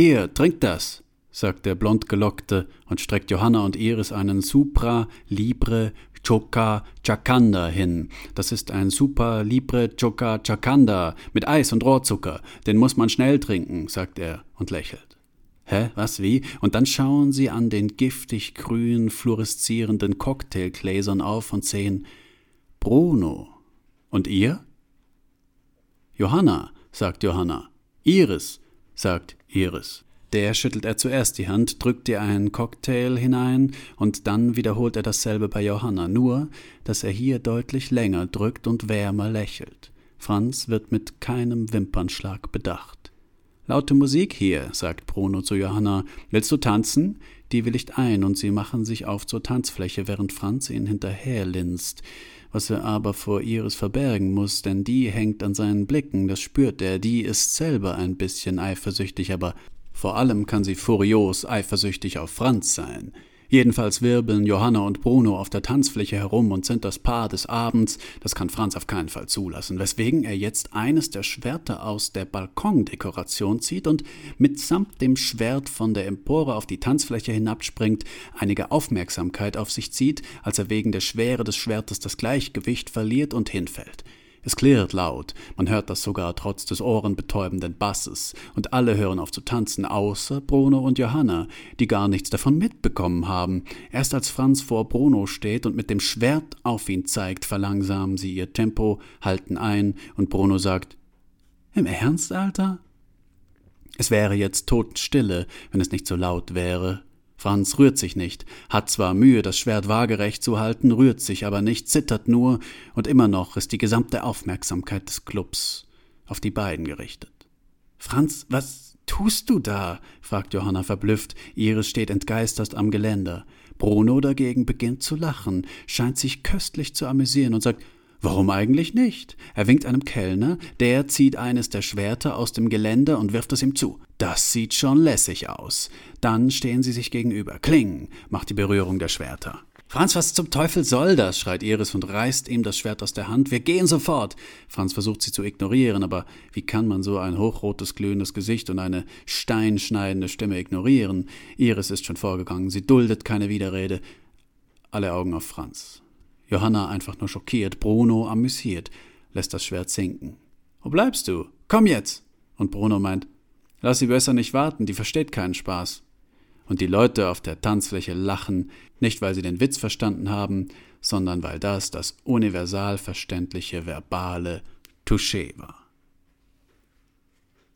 Hier, trink das, sagt der blondgelockte und streckt Johanna und Iris einen Supra Libre Choca Chacanda hin. Das ist ein Super Libre Choca Chacanda mit Eis und Rohrzucker. Den muss man schnell trinken, sagt er und lächelt. Hä, was, wie? Und dann schauen sie an den giftig grün fluoreszierenden Cocktailgläsern auf und sehen Bruno. Und ihr? Johanna, sagt Johanna. Iris, sagt Iris. Der schüttelt er zuerst die Hand, drückt ihr einen Cocktail hinein und dann wiederholt er dasselbe bei Johanna, nur dass er hier deutlich länger drückt und wärmer lächelt. Franz wird mit keinem Wimpernschlag bedacht. Laute Musik hier, sagt Bruno zu Johanna. Willst du tanzen? Die willigt ein und sie machen sich auf zur Tanzfläche, während Franz ihnen hinterherlinst was er aber vor Iris verbergen muss, denn die hängt an seinen Blicken, das spürt er, die ist selber ein bisschen eifersüchtig, aber vor allem kann sie furios eifersüchtig auf Franz sein. Jedenfalls wirbeln Johanna und Bruno auf der Tanzfläche herum und sind das Paar des Abends, das kann Franz auf keinen Fall zulassen, weswegen er jetzt eines der Schwerter aus der Balkondekoration zieht und mitsamt dem Schwert von der Empore auf die Tanzfläche hinabspringt, einige Aufmerksamkeit auf sich zieht, als er wegen der Schwere des Schwertes das Gleichgewicht verliert und hinfällt. Es klirrt laut, man hört das sogar trotz des ohrenbetäubenden Basses, und alle hören auf zu tanzen, außer Bruno und Johanna, die gar nichts davon mitbekommen haben. Erst als Franz vor Bruno steht und mit dem Schwert auf ihn zeigt, verlangsamen sie ihr Tempo, halten ein, und Bruno sagt Im Ernst, Alter? Es wäre jetzt Totenstille, wenn es nicht so laut wäre. Franz rührt sich nicht, hat zwar Mühe, das Schwert waagerecht zu halten, rührt sich aber nicht, zittert nur, und immer noch ist die gesamte Aufmerksamkeit des Clubs auf die beiden gerichtet. Franz, was tust du da? fragt Johanna verblüfft. Iris steht entgeistert am Geländer. Bruno dagegen beginnt zu lachen, scheint sich köstlich zu amüsieren und sagt, Warum eigentlich nicht? Er winkt einem Kellner, der zieht eines der Schwerter aus dem Geländer und wirft es ihm zu. Das sieht schon lässig aus. Dann stehen sie sich gegenüber. Kling, macht die Berührung der Schwerter. Franz, was zum Teufel soll das? schreit Iris und reißt ihm das Schwert aus der Hand. Wir gehen sofort. Franz versucht sie zu ignorieren, aber wie kann man so ein hochrotes, glühendes Gesicht und eine steinschneidende Stimme ignorieren? Iris ist schon vorgegangen, sie duldet keine Widerrede. Alle Augen auf Franz. Johanna einfach nur schockiert, Bruno amüsiert, lässt das Schwert sinken. Wo bleibst du? Komm jetzt! Und Bruno meint, lass sie besser nicht warten, die versteht keinen Spaß. Und die Leute auf der Tanzfläche lachen, nicht weil sie den Witz verstanden haben, sondern weil das das universal verständliche verbale Touché war.